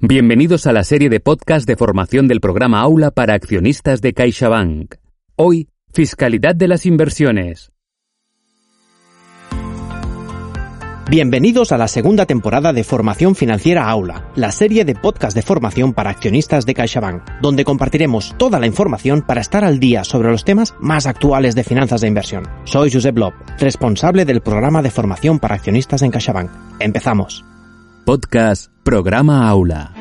Bienvenidos a la serie de podcast de formación del programa Aula para accionistas de CaixaBank. Hoy, Fiscalidad de las inversiones. Bienvenidos a la segunda temporada de Formación Financiera Aula, la serie de podcast de formación para accionistas de CaixaBank, donde compartiremos toda la información para estar al día sobre los temas más actuales de finanzas de inversión. Soy Josep Lob, responsable del programa de formación para accionistas en CaixaBank. Empezamos. Podcast Programa Aula.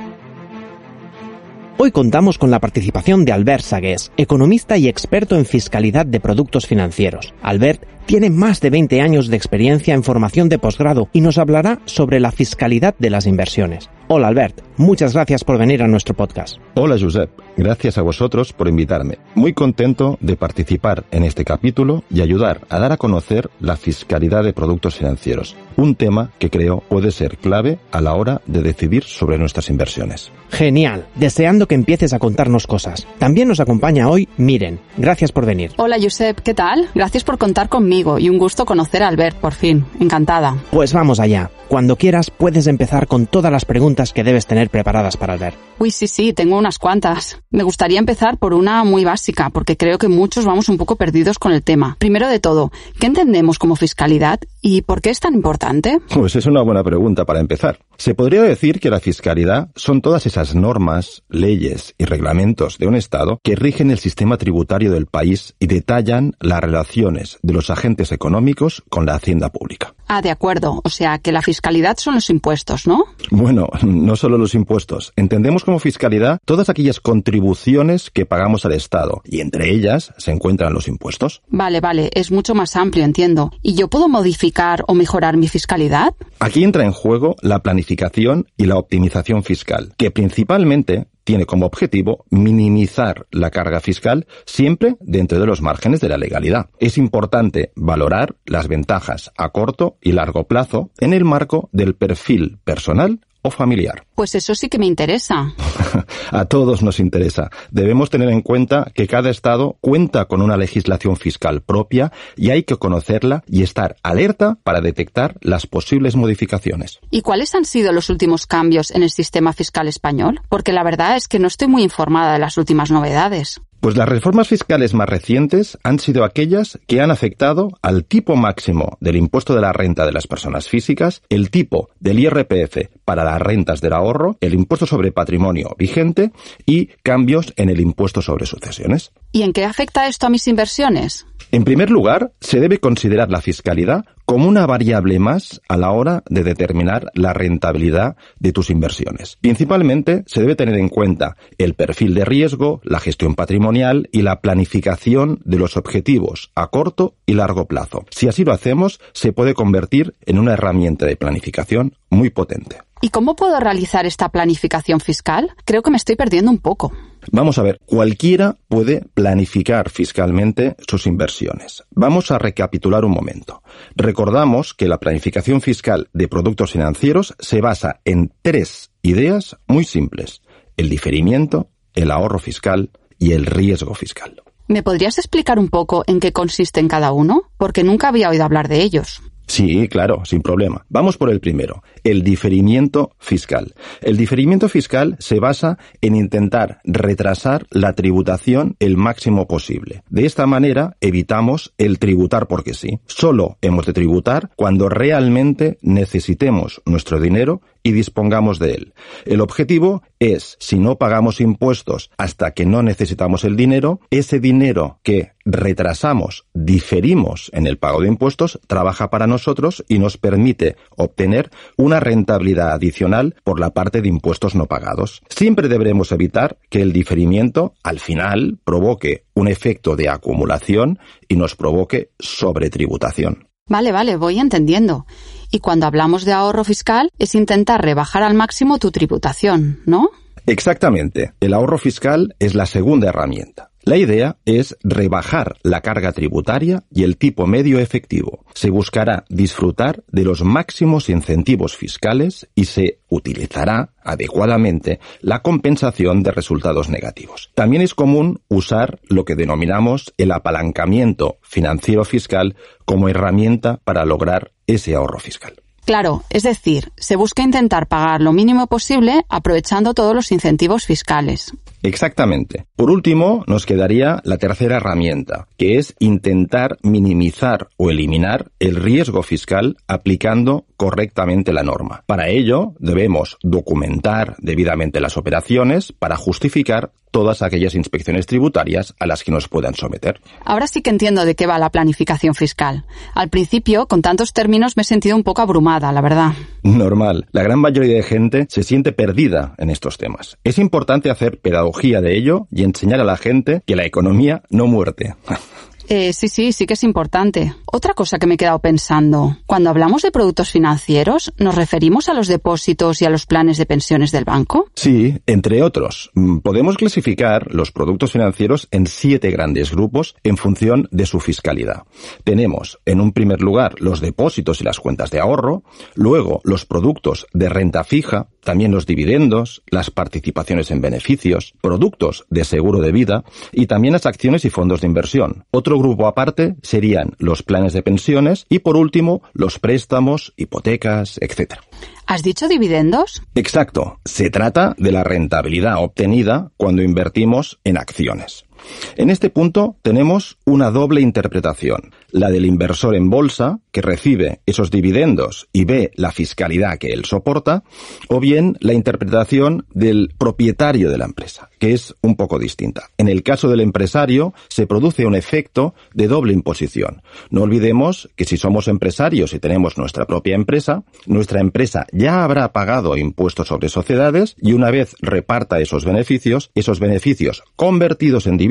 Hoy contamos con la participación de Albert Sagués, economista y experto en fiscalidad de productos financieros. Albert tiene más de 20 años de experiencia en formación de posgrado y nos hablará sobre la fiscalidad de las inversiones. Hola Albert, muchas gracias por venir a nuestro podcast. Hola Josep, gracias a vosotros por invitarme. Muy contento de participar en este capítulo y ayudar a dar a conocer la fiscalidad de productos financieros, un tema que creo puede ser clave a la hora de decidir sobre nuestras inversiones. Genial, deseando que empieces a contarnos cosas. También nos acompaña hoy Miren. Gracias por venir. Hola Josep, ¿qué tal? Gracias por contar conmigo y un gusto conocer a Albert por fin. Encantada. Pues vamos allá. Cuando quieras puedes empezar con todas las preguntas que debes tener preparadas para Albert. Uy, sí, sí, tengo unas cuantas. Me gustaría empezar por una muy básica, porque creo que muchos vamos un poco perdidos con el tema. Primero de todo, ¿qué entendemos como fiscalidad y por qué es tan importante? Pues es una buena pregunta para empezar. Se podría decir que la fiscalidad son todas esas normas, leyes y reglamentos de un Estado que rigen el sistema tributario del país y detallan las relaciones de los agentes económicos con la hacienda pública. Ah, de acuerdo. O sea, que la fiscalidad son los impuestos, ¿no? Bueno, no solo los impuestos. Entendemos como fiscalidad todas aquellas contribuciones que pagamos al Estado y entre ellas se encuentran los impuestos. Vale, vale, es mucho más amplio, entiendo. ¿Y yo puedo modificar o mejorar mi fiscalidad? Aquí entra en juego la planificación y la optimización fiscal, que principalmente tiene como objetivo minimizar la carga fiscal siempre dentro de los márgenes de la legalidad. Es importante valorar las ventajas a corto y largo plazo en el marco del perfil personal o familiar. Pues eso sí que me interesa. a todos nos interesa. Debemos tener en cuenta que cada Estado cuenta con una legislación fiscal propia y hay que conocerla y estar alerta para detectar las posibles modificaciones. ¿Y cuáles han sido los últimos cambios en el sistema fiscal español? Porque la verdad es que no estoy muy informada de las últimas novedades. Pues las reformas fiscales más recientes han sido aquellas que han afectado al tipo máximo del impuesto de la renta de las personas físicas, el tipo del IRPF para las rentas del ahorro, el impuesto sobre patrimonio vigente y cambios en el impuesto sobre sucesiones. ¿Y en qué afecta esto a mis inversiones? En primer lugar, se debe considerar la fiscalidad como una variable más a la hora de determinar la rentabilidad de tus inversiones. Principalmente se debe tener en cuenta el perfil de riesgo, la gestión patrimonial y la planificación de los objetivos a corto y largo plazo. Si así lo hacemos, se puede convertir en una herramienta de planificación muy potente. ¿Y cómo puedo realizar esta planificación fiscal? Creo que me estoy perdiendo un poco. Vamos a ver, cualquiera puede planificar fiscalmente sus inversiones. Vamos a recapitular un momento. Recordamos que la planificación fiscal de productos financieros se basa en tres ideas muy simples. El diferimiento, el ahorro fiscal y el riesgo fiscal. ¿Me podrías explicar un poco en qué consisten cada uno? Porque nunca había oído hablar de ellos. Sí, claro, sin problema. Vamos por el primero, el diferimiento fiscal. El diferimiento fiscal se basa en intentar retrasar la tributación el máximo posible. De esta manera evitamos el tributar porque sí. Solo hemos de tributar cuando realmente necesitemos nuestro dinero y dispongamos de él. El objetivo es, si no pagamos impuestos hasta que no necesitamos el dinero, ese dinero que retrasamos, diferimos en el pago de impuestos, trabaja para nosotros y nos permite obtener una rentabilidad adicional por la parte de impuestos no pagados. Siempre deberemos evitar que el diferimiento al final provoque un efecto de acumulación y nos provoque sobretributación. Vale, vale, voy entendiendo. Y cuando hablamos de ahorro fiscal es intentar rebajar al máximo tu tributación, ¿no? Exactamente. El ahorro fiscal es la segunda herramienta. La idea es rebajar la carga tributaria y el tipo medio efectivo. Se buscará disfrutar de los máximos incentivos fiscales y se utilizará adecuadamente la compensación de resultados negativos. También es común usar lo que denominamos el apalancamiento financiero fiscal como herramienta para lograr ese ahorro fiscal. Claro, es decir, se busca intentar pagar lo mínimo posible aprovechando todos los incentivos fiscales. Exactamente. Por último, nos quedaría la tercera herramienta, que es intentar minimizar o eliminar el riesgo fiscal aplicando correctamente la norma. Para ello, debemos documentar debidamente las operaciones para justificar todas aquellas inspecciones tributarias a las que nos puedan someter. Ahora sí que entiendo de qué va la planificación fiscal. Al principio, con tantos términos, me he sentido un poco abrumada, la verdad. Normal. La gran mayoría de gente se siente perdida en estos temas. Es importante hacer pedagogía de ello y enseñar a la gente que la economía no muerte. Eh, sí, sí, sí que es importante. Otra cosa que me he quedado pensando, cuando hablamos de productos financieros, ¿nos referimos a los depósitos y a los planes de pensiones del banco? Sí, entre otros. Mm, podemos clasificar los productos financieros en siete grandes grupos en función de su fiscalidad. Tenemos, en un primer lugar, los depósitos y las cuentas de ahorro, luego los productos de renta fija, también los dividendos, las participaciones en beneficios, productos de seguro de vida y también las acciones y fondos de inversión. Otro grupo aparte serían los planes de pensiones y por último los préstamos, hipotecas, etc. ¿Has dicho dividendos? Exacto. Se trata de la rentabilidad obtenida cuando invertimos en acciones. En este punto tenemos una doble interpretación, la del inversor en bolsa, que recibe esos dividendos y ve la fiscalidad que él soporta, o bien la interpretación del propietario de la empresa, que es un poco distinta. En el caso del empresario se produce un efecto de doble imposición. No olvidemos que si somos empresarios y tenemos nuestra propia empresa, nuestra empresa ya habrá pagado impuestos sobre sociedades y una vez reparta esos beneficios, esos beneficios convertidos en dividendos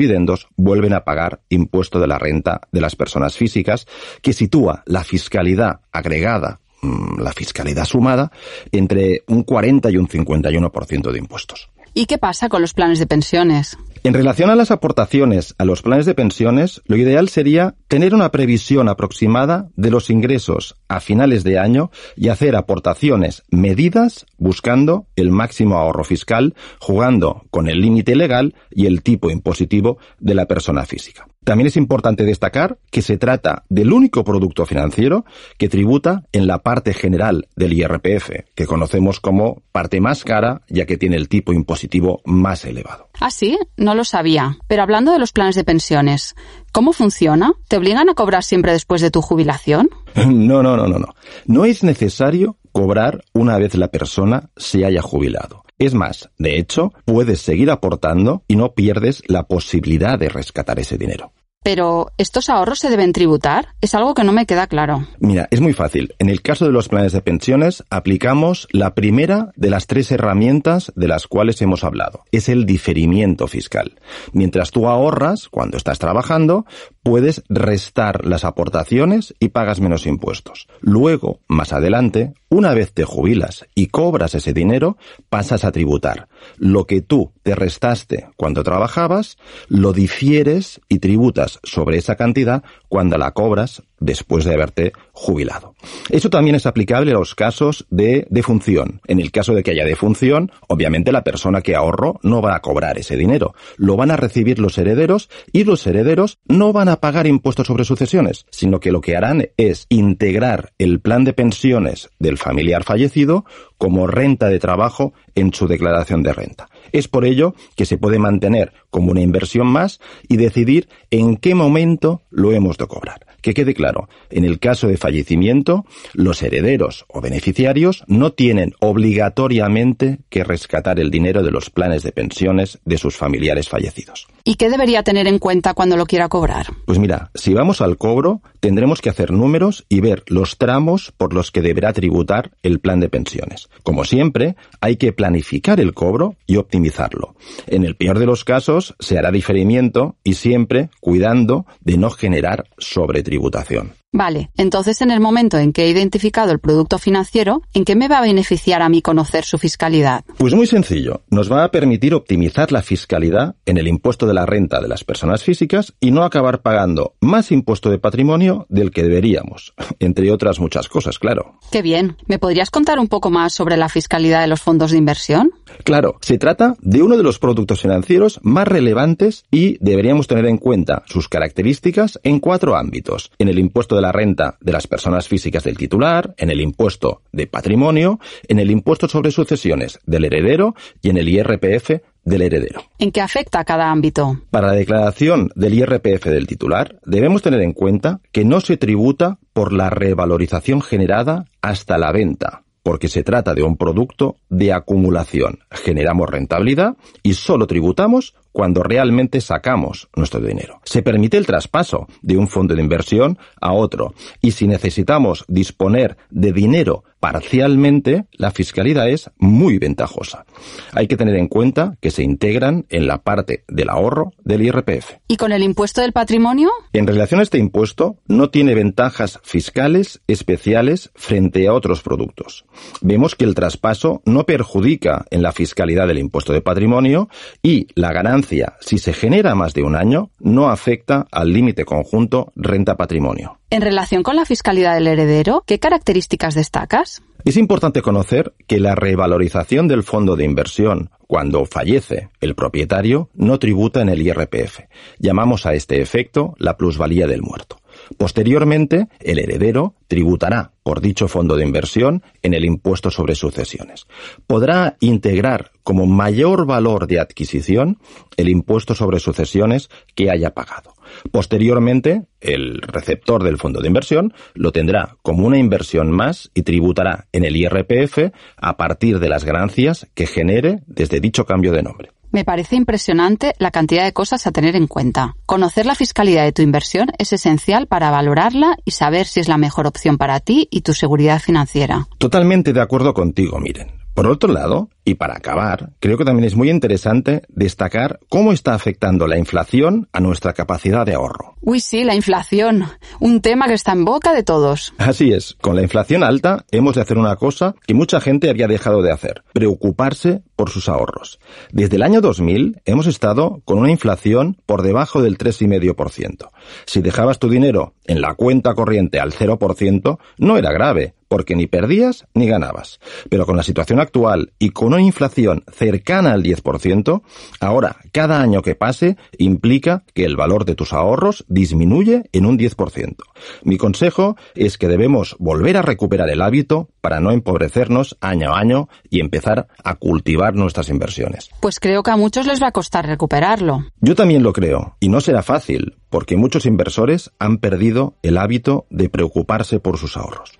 vuelven a pagar impuesto de la renta de las personas físicas que sitúa la fiscalidad agregada mm, la fiscalidad sumada entre un 40 y un 51% de impuestos. ¿Y qué pasa con los planes de pensiones? En relación a las aportaciones a los planes de pensiones, lo ideal sería tener una previsión aproximada de los ingresos a finales de año y hacer aportaciones medidas buscando el máximo ahorro fiscal, jugando con el límite legal y el tipo impositivo de la persona física. También es importante destacar que se trata del único producto financiero que tributa en la parte general del IRPF, que conocemos como parte más cara, ya que tiene el tipo impositivo más elevado. Ah, sí, no lo sabía. Pero hablando de los planes de pensiones, ¿cómo funciona? ¿Te obligan a cobrar siempre después de tu jubilación? No, no, no, no, no. No es necesario cobrar una vez la persona se haya jubilado. Es más, de hecho, puedes seguir aportando y no pierdes la posibilidad de rescatar ese dinero. Pero, ¿estos ahorros se deben tributar? Es algo que no me queda claro. Mira, es muy fácil. En el caso de los planes de pensiones, aplicamos la primera de las tres herramientas de las cuales hemos hablado. Es el diferimiento fiscal. Mientras tú ahorras, cuando estás trabajando, puedes restar las aportaciones y pagas menos impuestos. Luego, más adelante, una vez te jubilas y cobras ese dinero, pasas a tributar. Lo que tú te restaste cuando trabajabas, lo difieres y tributas sobre esa cantidad cuando la cobras después de haberte jubilado. Eso también es aplicable a los casos de defunción. En el caso de que haya defunción, obviamente la persona que ahorró no va a cobrar ese dinero. Lo van a recibir los herederos y los herederos no van a pagar impuestos sobre sucesiones, sino que lo que harán es integrar el plan de pensiones del familiar fallecido como renta de trabajo en su declaración de renta. Es por ello que se puede mantener como una inversión más y decidir en qué momento lo hemos de cobrar. Que quede claro, en el caso de fallecimiento, los herederos o beneficiarios no tienen obligatoriamente que rescatar el dinero de los planes de pensiones de sus familiares fallecidos. ¿Y qué debería tener en cuenta cuando lo quiera cobrar? Pues mira, si vamos al cobro, tendremos que hacer números y ver los tramos por los que deberá tributar el plan de pensiones. Como siempre, hay que planificar el cobro y optimizarlo. En el peor de los casos, se hará diferimiento y siempre cuidando de no generar sobre tributación. Vale, entonces en el momento en que he identificado el producto financiero, ¿en qué me va a beneficiar a mí conocer su fiscalidad? Pues muy sencillo, nos va a permitir optimizar la fiscalidad en el impuesto de la renta de las personas físicas y no acabar pagando más impuesto de patrimonio del que deberíamos, entre otras muchas cosas, claro. Qué bien. ¿Me podrías contar un poco más sobre la fiscalidad de los fondos de inversión? Claro, se trata de uno de los productos financieros más relevantes y deberíamos tener en cuenta sus características en cuatro ámbitos. En el impuesto de la renta de las personas físicas del titular, en el impuesto de patrimonio, en el impuesto sobre sucesiones del heredero y en el IRPF del heredero. ¿En qué afecta a cada ámbito? Para la declaración del IRPF del titular, debemos tener en cuenta que no se tributa por la revalorización generada hasta la venta, porque se trata de un producto de acumulación. Generamos rentabilidad y solo tributamos cuando realmente sacamos nuestro dinero. Se permite el traspaso de un fondo de inversión a otro y si necesitamos disponer de dinero parcialmente, la fiscalidad es muy ventajosa. Hay que tener en cuenta que se integran en la parte del ahorro del IRPF. ¿Y con el impuesto del patrimonio? En relación a este impuesto, no tiene ventajas fiscales especiales frente a otros productos. Vemos que el traspaso no perjudica en la fiscalidad del impuesto de patrimonio y la ganancia si se genera más de un año, no afecta al límite conjunto renta-patrimonio. En relación con la fiscalidad del heredero, ¿qué características destacas? Es importante conocer que la revalorización del fondo de inversión cuando fallece el propietario no tributa en el IRPF. Llamamos a este efecto la plusvalía del muerto. Posteriormente, el heredero tributará por dicho fondo de inversión en el impuesto sobre sucesiones. Podrá integrar como mayor valor de adquisición el impuesto sobre sucesiones que haya pagado. Posteriormente, el receptor del fondo de inversión lo tendrá como una inversión más y tributará en el IRPF a partir de las ganancias que genere desde dicho cambio de nombre. Me parece impresionante la cantidad de cosas a tener en cuenta. Conocer la fiscalidad de tu inversión es esencial para valorarla y saber si es la mejor opción para ti y tu seguridad financiera. Totalmente de acuerdo contigo, miren. Por otro lado, y para acabar, creo que también es muy interesante destacar cómo está afectando la inflación a nuestra capacidad de ahorro. Uy, sí, la inflación. Un tema que está en boca de todos. Así es, con la inflación alta hemos de hacer una cosa que mucha gente había dejado de hacer, preocuparse por sus ahorros. Desde el año 2000 hemos estado con una inflación por debajo del 3,5%. Si dejabas tu dinero en la cuenta corriente al 0%, no era grave, porque ni perdías ni ganabas. Pero con la situación actual y con una inflación cercana al 10%, ahora cada año que pase implica que el valor de tus ahorros disminuye en un 10%. Mi consejo es que debemos volver a recuperar el hábito para no empobrecernos año a año y empezar a cultivar nuestras inversiones. Pues creo que a muchos les va a costar recuperarlo. Yo también lo creo, y no será fácil, porque muchos inversores han perdido el hábito de preocuparse por sus ahorros.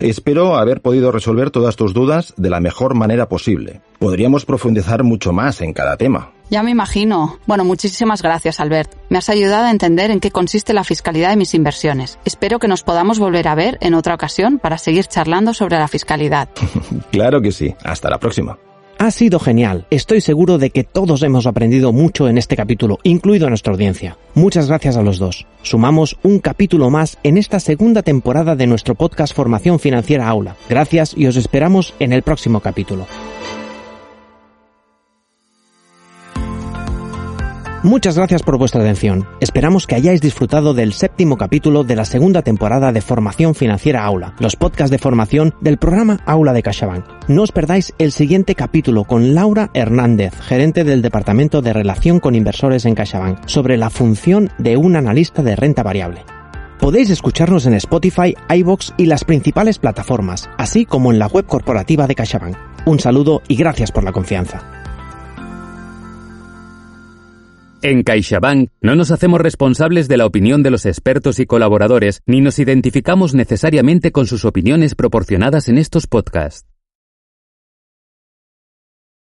Espero haber podido resolver todas tus dudas de la mejor manera posible. Podríamos profundizar mucho más en cada tema. Ya me imagino. Bueno, muchísimas gracias, Albert. Me has ayudado a entender en qué consiste la fiscalidad de mis inversiones. Espero que nos podamos volver a ver en otra ocasión para seguir charlando sobre la fiscalidad. claro que sí. Hasta la próxima. Ha sido genial. Estoy seguro de que todos hemos aprendido mucho en este capítulo, incluido nuestra audiencia. Muchas gracias a los dos. Sumamos un capítulo más en esta segunda temporada de nuestro podcast Formación Financiera Aula. Gracias y os esperamos en el próximo capítulo. Muchas gracias por vuestra atención. Esperamos que hayáis disfrutado del séptimo capítulo de la segunda temporada de Formación Financiera Aula, los podcasts de formación del programa Aula de CaixaBank. No os perdáis el siguiente capítulo con Laura Hernández, gerente del Departamento de Relación con Inversores en CaixaBank, sobre la función de un analista de renta variable. Podéis escucharnos en Spotify, iBox y las principales plataformas, así como en la web corporativa de CaixaBank. Un saludo y gracias por la confianza. En CaixaBank no nos hacemos responsables de la opinión de los expertos y colaboradores, ni nos identificamos necesariamente con sus opiniones proporcionadas en estos podcasts.